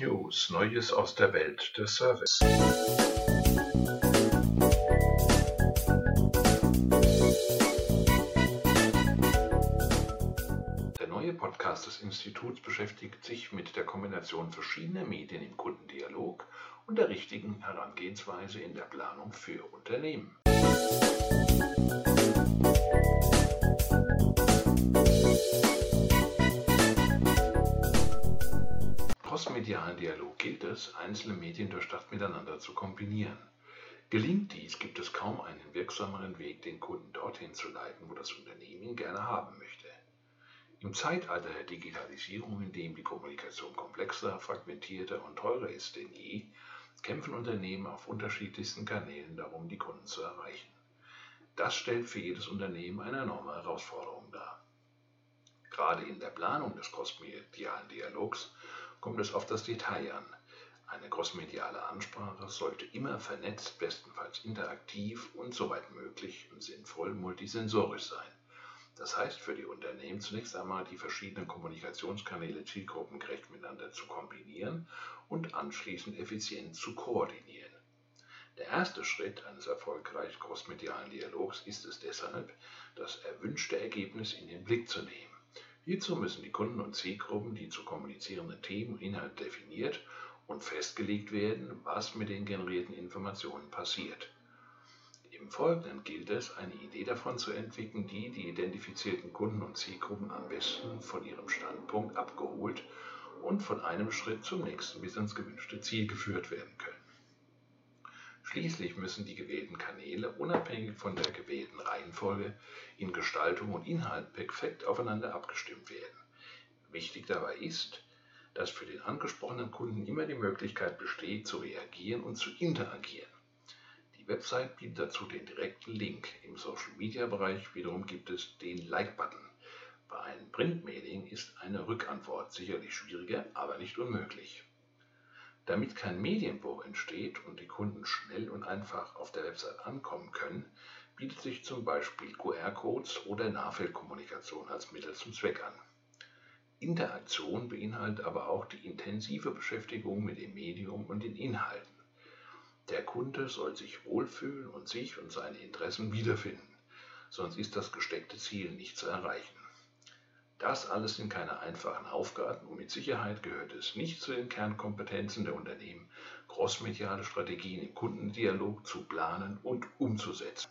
News, Neues aus der Welt des Service. Der neue Podcast des Instituts beschäftigt sich mit der Kombination verschiedener Medien im Kundendialog und der richtigen Herangehensweise in der Planung für Unternehmen. Crossmedialen Dialog gilt es, einzelne Medien durchdacht miteinander zu kombinieren. Gelingt dies, gibt es kaum einen wirksameren Weg, den Kunden dorthin zu leiten, wo das Unternehmen ihn gerne haben möchte. Im Zeitalter der Digitalisierung, in dem die Kommunikation komplexer, fragmentierter und teurer ist denn je, kämpfen Unternehmen auf unterschiedlichsten Kanälen darum, die Kunden zu erreichen. Das stellt für jedes Unternehmen eine enorme Herausforderung dar. Gerade in der Planung des crossmedialen Dialogs kommt es auf das Detail an. Eine crossmediale Ansprache sollte immer vernetzt, bestenfalls interaktiv und soweit möglich und sinnvoll multisensorisch sein. Das heißt für die Unternehmen zunächst einmal die verschiedenen Kommunikationskanäle zielgruppengerecht miteinander zu kombinieren und anschließend effizient zu koordinieren. Der erste Schritt eines erfolgreichen crossmedialen Dialogs ist es deshalb, das erwünschte Ergebnis in den Blick zu nehmen. Hierzu müssen die Kunden und Zielgruppen die zu kommunizierenden Themen und Inhalte definiert und festgelegt werden, was mit den generierten Informationen passiert. Im Folgenden gilt es, eine Idee davon zu entwickeln, die die identifizierten Kunden und Zielgruppen am besten von ihrem Standpunkt abgeholt und von einem Schritt zum nächsten bis ans gewünschte Ziel geführt werden können. Schließlich müssen die gewählten Kanäle unabhängig von der gewählten Reihenfolge in Gestaltung und Inhalt perfekt aufeinander abgestimmt werden. Wichtig dabei ist, dass für den angesprochenen Kunden immer die Möglichkeit besteht, zu reagieren und zu interagieren. Die Website bietet dazu den direkten Link. Im Social-Media-Bereich wiederum gibt es den Like-Button. Bei einem Printmailing ist eine Rückantwort sicherlich schwieriger, aber nicht unmöglich. Damit kein Medienbruch entsteht und die Kunden schnell und einfach auf der Website ankommen können, bietet sich zum Beispiel QR-Codes oder Nahfeldkommunikation als Mittel zum Zweck an. Interaktion beinhaltet aber auch die intensive Beschäftigung mit dem Medium und den Inhalten. Der Kunde soll sich wohlfühlen und sich und seine Interessen wiederfinden, sonst ist das gesteckte Ziel nicht zu erreichen. Das alles sind keine einfachen Aufgaben und mit Sicherheit gehört es nicht zu den Kernkompetenzen der Unternehmen, crossmediale Strategien im Kundendialog zu planen und umzusetzen.